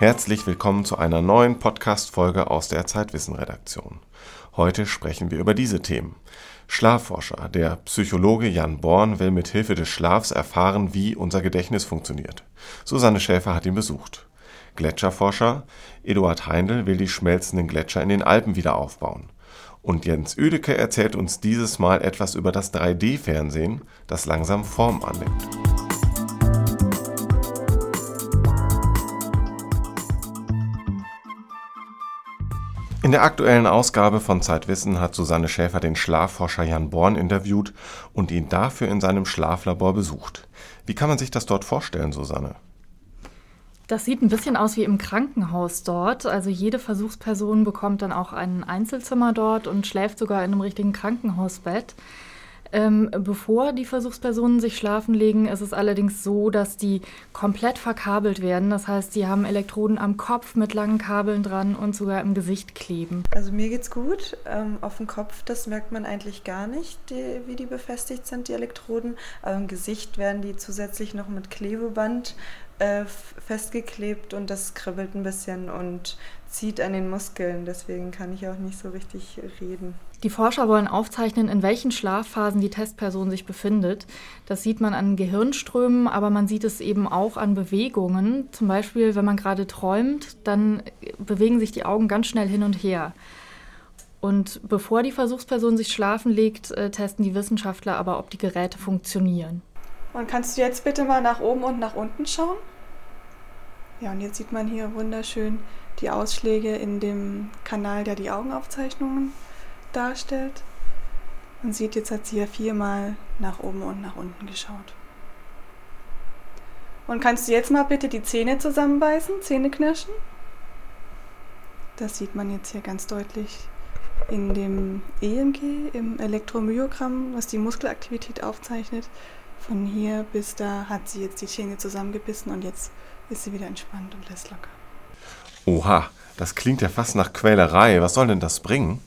Herzlich willkommen zu einer neuen Podcast-Folge aus der Zeitwissen-Redaktion. Heute sprechen wir über diese Themen. Schlafforscher, der Psychologe Jan Born will mit Hilfe des Schlafs erfahren, wie unser Gedächtnis funktioniert. Susanne Schäfer hat ihn besucht. Gletscherforscher Eduard Heindl will die schmelzenden Gletscher in den Alpen wieder aufbauen. Und Jens Üdecke erzählt uns dieses Mal etwas über das 3D-Fernsehen, das langsam Form annimmt. In der aktuellen Ausgabe von Zeitwissen hat Susanne Schäfer den Schlafforscher Jan Born interviewt und ihn dafür in seinem Schlaflabor besucht. Wie kann man sich das dort vorstellen, Susanne? Das sieht ein bisschen aus wie im Krankenhaus dort. Also jede Versuchsperson bekommt dann auch ein Einzelzimmer dort und schläft sogar in einem richtigen Krankenhausbett. Ähm, bevor die Versuchspersonen sich schlafen legen, ist es allerdings so, dass die komplett verkabelt werden. Das heißt, sie haben Elektroden am Kopf mit langen Kabeln dran und sogar im Gesicht kleben. Also mir geht's gut. Ähm, auf dem Kopf, das merkt man eigentlich gar nicht, die, wie die befestigt sind, die Elektroden. Aber im Gesicht werden die zusätzlich noch mit Klebeband äh, festgeklebt und das kribbelt ein bisschen und zieht an den Muskeln. Deswegen kann ich auch nicht so richtig reden. Die Forscher wollen aufzeichnen, in welchen Schlafphasen die Testperson sich befindet. Das sieht man an Gehirnströmen, aber man sieht es eben auch an Bewegungen. Zum Beispiel, wenn man gerade träumt, dann bewegen sich die Augen ganz schnell hin und her. Und bevor die Versuchsperson sich schlafen legt, äh, testen die Wissenschaftler aber, ob die Geräte funktionieren. Und kannst du jetzt bitte mal nach oben und nach unten schauen? Ja, und jetzt sieht man hier wunderschön die Ausschläge in dem Kanal, der die Augenaufzeichnungen darstellt. Man sieht, jetzt hat sie ja viermal nach oben und nach unten geschaut. Und kannst du jetzt mal bitte die Zähne zusammenbeißen, Zähne knirschen? Das sieht man jetzt hier ganz deutlich in dem EMG, im Elektromyogramm, was die Muskelaktivität aufzeichnet. Von hier bis da hat sie jetzt die Zähne zusammengebissen und jetzt ist sie wieder entspannt und lässt locker. Oha, das klingt ja fast nach Quälerei. Was soll denn das bringen?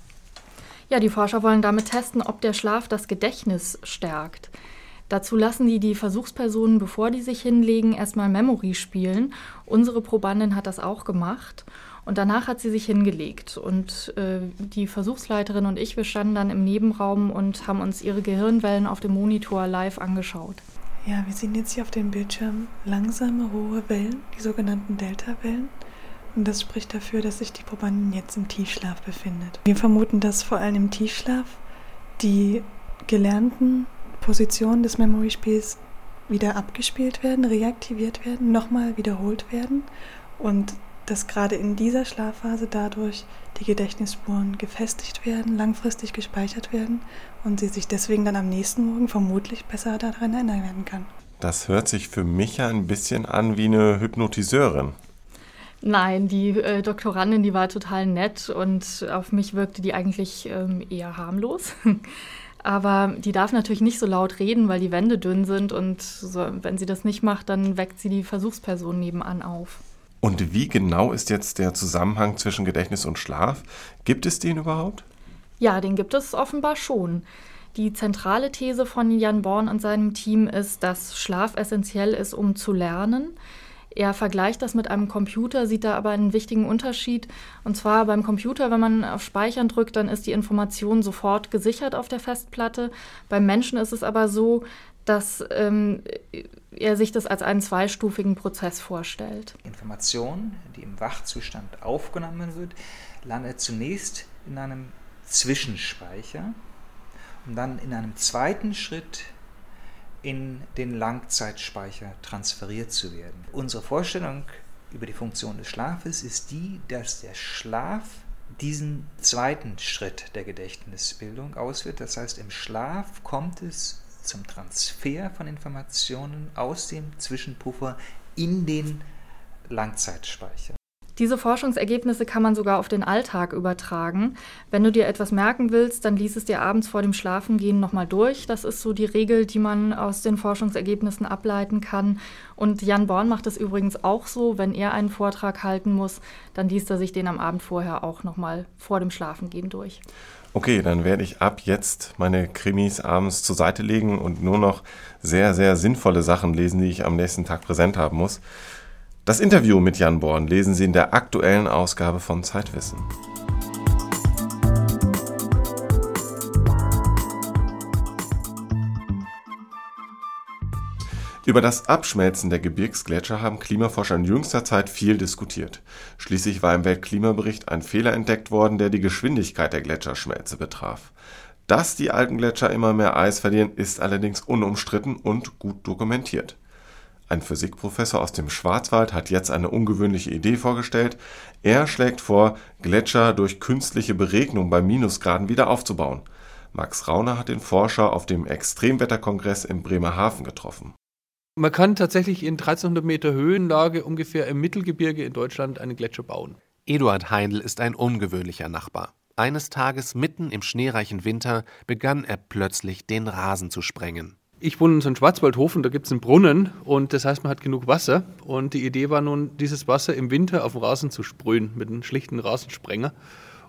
Ja, die Forscher wollen damit testen, ob der Schlaf das Gedächtnis stärkt. Dazu lassen die die Versuchspersonen, bevor die sich hinlegen, erstmal Memory spielen. Unsere Probandin hat das auch gemacht. Und danach hat sie sich hingelegt. Und äh, die Versuchsleiterin und ich, wir standen dann im Nebenraum und haben uns ihre Gehirnwellen auf dem Monitor live angeschaut. Ja, wir sehen jetzt hier auf dem Bildschirm langsame, hohe Wellen, die sogenannten Delta-Wellen. Und das spricht dafür, dass sich die Probandin jetzt im Tiefschlaf befindet. Wir vermuten, dass vor allem im Tiefschlaf die gelernten Positionen des Memory-Spiels wieder abgespielt werden, reaktiviert werden, nochmal wiederholt werden und dass gerade in dieser Schlafphase dadurch die Gedächtnisspuren gefestigt werden, langfristig gespeichert werden und sie sich deswegen dann am nächsten Morgen vermutlich besser daran erinnern werden kann. Das hört sich für mich ja ein bisschen an wie eine Hypnotiseurin. Nein, die äh, Doktorandin, die war total nett und auf mich wirkte die eigentlich ähm, eher harmlos. Aber die darf natürlich nicht so laut reden, weil die Wände dünn sind und so, wenn sie das nicht macht, dann weckt sie die Versuchsperson nebenan auf. Und wie genau ist jetzt der Zusammenhang zwischen Gedächtnis und Schlaf? Gibt es den überhaupt? Ja, den gibt es offenbar schon. Die zentrale These von Jan Born und seinem Team ist, dass Schlaf essentiell ist, um zu lernen. Er vergleicht das mit einem Computer, sieht da aber einen wichtigen Unterschied. Und zwar beim Computer, wenn man auf Speichern drückt, dann ist die Information sofort gesichert auf der Festplatte. Beim Menschen ist es aber so, dass ähm, er sich das als einen zweistufigen Prozess vorstellt. Information, die im Wachzustand aufgenommen wird, landet zunächst in einem Zwischenspeicher und dann in einem zweiten Schritt in den Langzeitspeicher transferiert zu werden. Unsere Vorstellung über die Funktion des Schlafes ist die, dass der Schlaf diesen zweiten Schritt der Gedächtnisbildung ausführt. Das heißt, im Schlaf kommt es zum Transfer von Informationen aus dem Zwischenpuffer in den Langzeitspeicher. Diese Forschungsergebnisse kann man sogar auf den Alltag übertragen. Wenn du dir etwas merken willst, dann lies es dir abends vor dem Schlafengehen nochmal durch. Das ist so die Regel, die man aus den Forschungsergebnissen ableiten kann. Und Jan Born macht es übrigens auch so. Wenn er einen Vortrag halten muss, dann liest er sich den am Abend vorher auch nochmal vor dem Schlafengehen durch. Okay, dann werde ich ab jetzt meine Krimis abends zur Seite legen und nur noch sehr, sehr sinnvolle Sachen lesen, die ich am nächsten Tag präsent haben muss. Das Interview mit Jan Born lesen Sie in der aktuellen Ausgabe von Zeitwissen. Über das Abschmelzen der Gebirgsgletscher haben Klimaforscher in jüngster Zeit viel diskutiert. Schließlich war im Weltklimabericht ein Fehler entdeckt worden, der die Geschwindigkeit der Gletscherschmelze betraf. Dass die Alpengletscher immer mehr Eis verlieren, ist allerdings unumstritten und gut dokumentiert. Ein Physikprofessor aus dem Schwarzwald hat jetzt eine ungewöhnliche Idee vorgestellt. Er schlägt vor, Gletscher durch künstliche Beregnung bei Minusgraden wieder aufzubauen. Max Rauner hat den Forscher auf dem Extremwetterkongress in Bremerhaven getroffen. Man kann tatsächlich in 1300 Meter Höhenlage ungefähr im Mittelgebirge in Deutschland einen Gletscher bauen. Eduard Heindl ist ein ungewöhnlicher Nachbar. Eines Tages mitten im schneereichen Winter begann er plötzlich den Rasen zu sprengen. Ich wohne in so einem Schwarzwaldhof und da gibt es einen Brunnen und das heißt, man hat genug Wasser. Und die Idee war nun, dieses Wasser im Winter auf den Rasen zu sprühen mit einem schlichten Rasensprenger.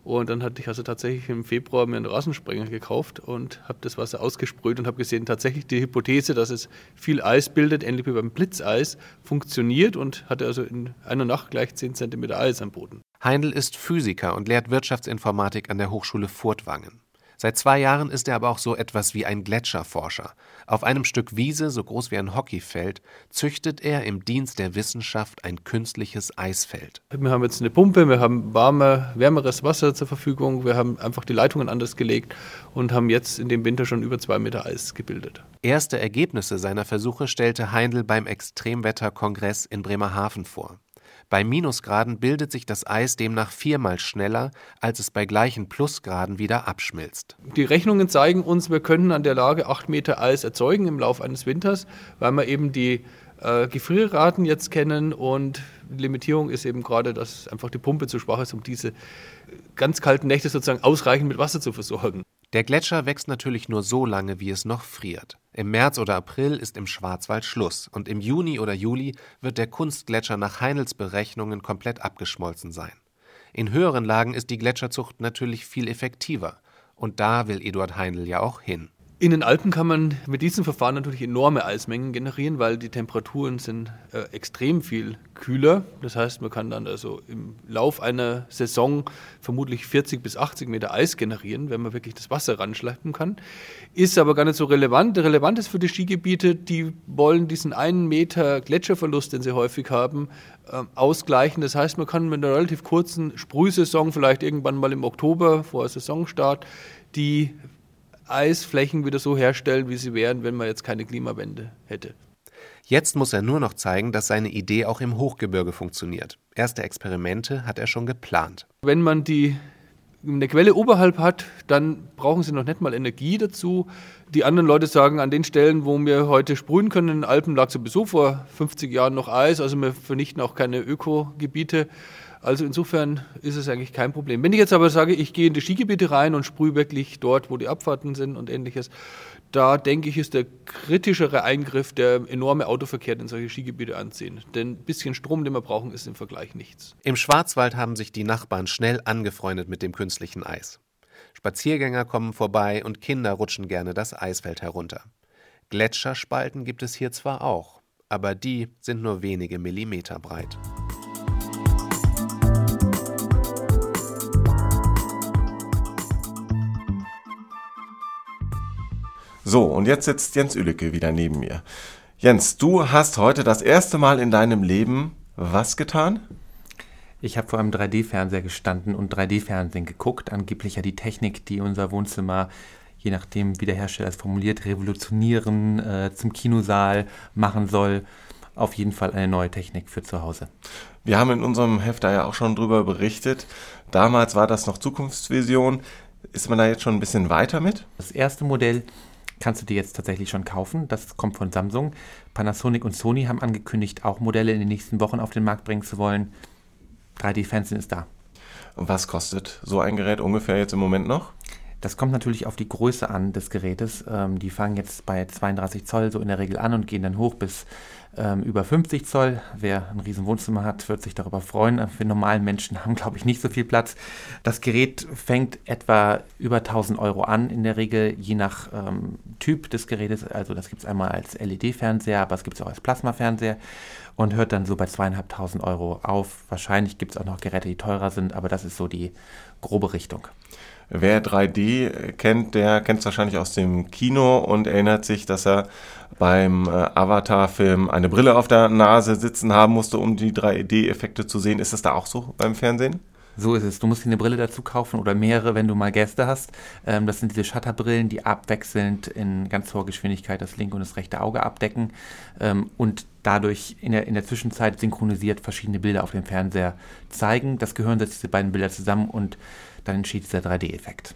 Und dann hatte ich also tatsächlich im Februar mir einen Rasensprenger gekauft und habe das Wasser ausgesprüht und habe gesehen, tatsächlich die Hypothese, dass es viel Eis bildet, ähnlich wie beim Blitzeis, funktioniert und hatte also in einer Nacht gleich 10 cm Eis am Boden. Heindl ist Physiker und lehrt Wirtschaftsinformatik an der Hochschule Furtwangen. Seit zwei Jahren ist er aber auch so etwas wie ein Gletscherforscher. Auf einem Stück Wiese, so groß wie ein Hockeyfeld, züchtet er im Dienst der Wissenschaft ein künstliches Eisfeld. Wir haben jetzt eine Pumpe, wir haben warme, wärmeres Wasser zur Verfügung, wir haben einfach die Leitungen anders gelegt und haben jetzt in dem Winter schon über zwei Meter Eis gebildet. Erste Ergebnisse seiner Versuche stellte Heindl beim Extremwetterkongress in Bremerhaven vor. Bei Minusgraden bildet sich das Eis demnach viermal schneller, als es bei gleichen Plusgraden wieder abschmilzt. Die Rechnungen zeigen uns, wir können an der Lage 8 Meter Eis erzeugen im Laufe eines Winters, weil wir eben die äh, Gefrierraten jetzt kennen und die Limitierung ist eben gerade, dass einfach die Pumpe zu schwach ist, um diese ganz kalten Nächte sozusagen ausreichend mit Wasser zu versorgen. Der Gletscher wächst natürlich nur so lange, wie es noch friert. Im März oder April ist im Schwarzwald Schluss und im Juni oder Juli wird der Kunstgletscher nach Heinels Berechnungen komplett abgeschmolzen sein. In höheren Lagen ist die Gletscherzucht natürlich viel effektiver und da will Eduard Heinl ja auch hin. In den Alpen kann man mit diesem Verfahren natürlich enorme Eismengen generieren, weil die Temperaturen sind äh, extrem viel kühler. Das heißt, man kann dann also im Lauf einer Saison vermutlich 40 bis 80 Meter Eis generieren, wenn man wirklich das Wasser ranschleppen kann. Ist aber gar nicht so relevant. Relevant ist für die Skigebiete, die wollen diesen einen Meter Gletscherverlust, den sie häufig haben, äh, ausgleichen. Das heißt, man kann mit einer relativ kurzen Sprühsaison, vielleicht irgendwann mal im Oktober vor Saisonstart, die Eisflächen wieder so herstellen, wie sie wären, wenn man jetzt keine Klimawende hätte. Jetzt muss er nur noch zeigen, dass seine Idee auch im Hochgebirge funktioniert. Erste Experimente hat er schon geplant. Wenn man die eine Quelle oberhalb hat, dann brauchen sie noch nicht mal Energie dazu. Die anderen Leute sagen, an den Stellen, wo wir heute sprühen können, in den Alpen lag sowieso vor 50 Jahren noch Eis, also wir vernichten auch keine Ökogebiete. Also insofern ist es eigentlich kein Problem. Wenn ich jetzt aber sage, ich gehe in die Skigebiete rein und sprühe wirklich dort, wo die Abfahrten sind und ähnliches, da denke ich, ist der kritischere Eingriff der enorme Autoverkehr, den solche Skigebiete anziehen. Denn ein bisschen Strom, den wir brauchen, ist im Vergleich nichts. Im Schwarzwald haben sich die Nachbarn schnell angefreundet mit dem künstlichen Eis. Spaziergänger kommen vorbei und Kinder rutschen gerne das Eisfeld herunter. Gletscherspalten gibt es hier zwar auch, aber die sind nur wenige Millimeter breit. So, und jetzt sitzt Jens Ülicke wieder neben mir. Jens, du hast heute das erste Mal in deinem Leben was getan? Ich habe vor einem 3D-Fernseher gestanden und 3D-Fernsehen geguckt. Angeblich ja die Technik, die unser Wohnzimmer, je nachdem wie der Hersteller es formuliert, revolutionieren, äh, zum Kinosaal machen soll. Auf jeden Fall eine neue Technik für zu Hause. Wir haben in unserem Heft da ja auch schon drüber berichtet. Damals war das noch Zukunftsvision. Ist man da jetzt schon ein bisschen weiter mit? Das erste Modell kannst du dir jetzt tatsächlich schon kaufen. Das kommt von Samsung. Panasonic und Sony haben angekündigt, auch Modelle in den nächsten Wochen auf den Markt bringen zu wollen. 3D-Fernsehen ist da. Was kostet so ein Gerät ungefähr jetzt im Moment noch? Das kommt natürlich auf die Größe an des Gerätes. Ähm, die fangen jetzt bei 32 Zoll so in der Regel an und gehen dann hoch bis ähm, über 50 Zoll. Wer ein riesen Wohnzimmer hat, wird sich darüber freuen. Wir normalen Menschen haben, glaube ich, nicht so viel Platz. Das Gerät fängt etwa über 1000 Euro an, in der Regel, je nach ähm, Typ des Gerätes. Also das gibt es einmal als LED-Fernseher, aber es gibt es auch als Plasma-Fernseher und hört dann so bei zweieinhalbtausend Euro auf. Wahrscheinlich gibt es auch noch Geräte, die teurer sind, aber das ist so die grobe Richtung. Wer 3D kennt, der kennt es wahrscheinlich aus dem Kino und erinnert sich, dass er beim äh, Avatar-Film eine Brille auf der Nase sitzen haben musste, um die 3D-Effekte zu sehen. Ist das da auch so beim Fernsehen? So ist es. Du musst dir eine Brille dazu kaufen oder mehrere, wenn du mal Gäste hast. Ähm, das sind diese Shutterbrillen, die abwechselnd in ganz hoher Geschwindigkeit das linke und das rechte Auge abdecken ähm, und dadurch in der, in der Zwischenzeit synchronisiert verschiedene Bilder auf dem Fernseher zeigen. Das gehören setzt diese beiden Bilder zusammen und dann entsteht dieser 3D-Effekt.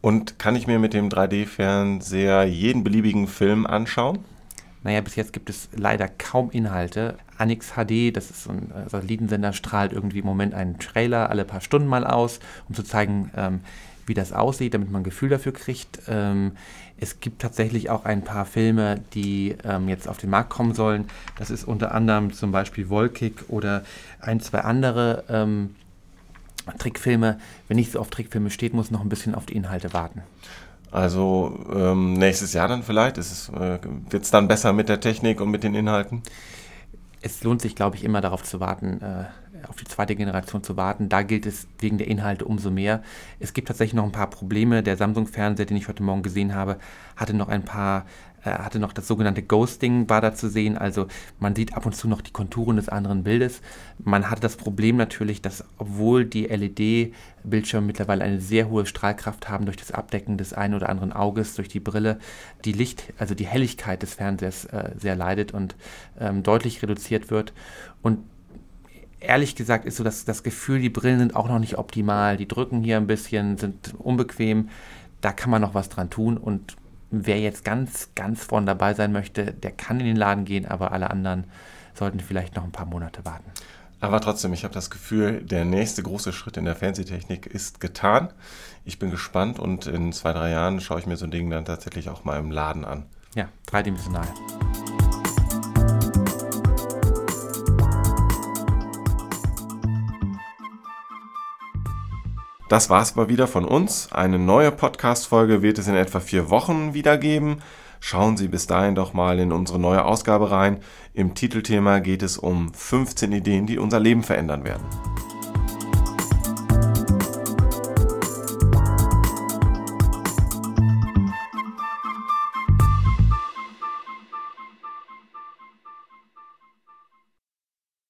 Und kann ich mir mit dem 3D-Fernseher jeden beliebigen Film anschauen? Naja, bis jetzt gibt es leider kaum Inhalte. Anix HD, das ist so ein äh, Satellitensender, strahlt irgendwie im Moment einen Trailer alle paar Stunden mal aus, um zu zeigen, ähm, wie das aussieht, damit man ein Gefühl dafür kriegt. Ähm, es gibt tatsächlich auch ein paar Filme, die ähm, jetzt auf den Markt kommen sollen. Das ist unter anderem zum Beispiel Volkick oder ein, zwei andere ähm, Trickfilme, wenn nicht so auf Trickfilme steht, muss noch ein bisschen auf die Inhalte warten. Also ähm, nächstes Jahr dann vielleicht? äh, Wird es dann besser mit der Technik und mit den Inhalten? Es lohnt sich, glaube ich, immer darauf zu warten, äh, auf die zweite Generation zu warten. Da gilt es wegen der Inhalte umso mehr. Es gibt tatsächlich noch ein paar Probleme. Der Samsung-Fernseher, den ich heute Morgen gesehen habe, hatte noch ein paar hatte noch das sogenannte Ghosting war da zu sehen. Also man sieht ab und zu noch die Konturen des anderen Bildes. Man hatte das Problem natürlich, dass obwohl die LED-Bildschirme mittlerweile eine sehr hohe Strahlkraft haben durch das Abdecken des einen oder anderen Auges, durch die Brille, die Licht, also die Helligkeit des Fernsehers äh, sehr leidet und ähm, deutlich reduziert wird. Und ehrlich gesagt ist so dass das Gefühl, die Brillen sind auch noch nicht optimal. Die drücken hier ein bisschen, sind unbequem. Da kann man noch was dran tun und wer jetzt ganz, ganz vorne dabei sein möchte, der kann in den Laden gehen, aber alle anderen sollten vielleicht noch ein paar Monate warten. Aber trotzdem, ich habe das Gefühl, der nächste große Schritt in der Fernsehtechnik ist getan. Ich bin gespannt und in zwei, drei Jahren schaue ich mir so ein Ding dann tatsächlich auch mal im Laden an. Ja, dreidimensional. Das war's mal wieder von uns. Eine neue Podcast-Folge wird es in etwa vier Wochen wieder geben. Schauen Sie bis dahin doch mal in unsere neue Ausgabe rein. Im Titelthema geht es um 15 Ideen, die unser Leben verändern werden.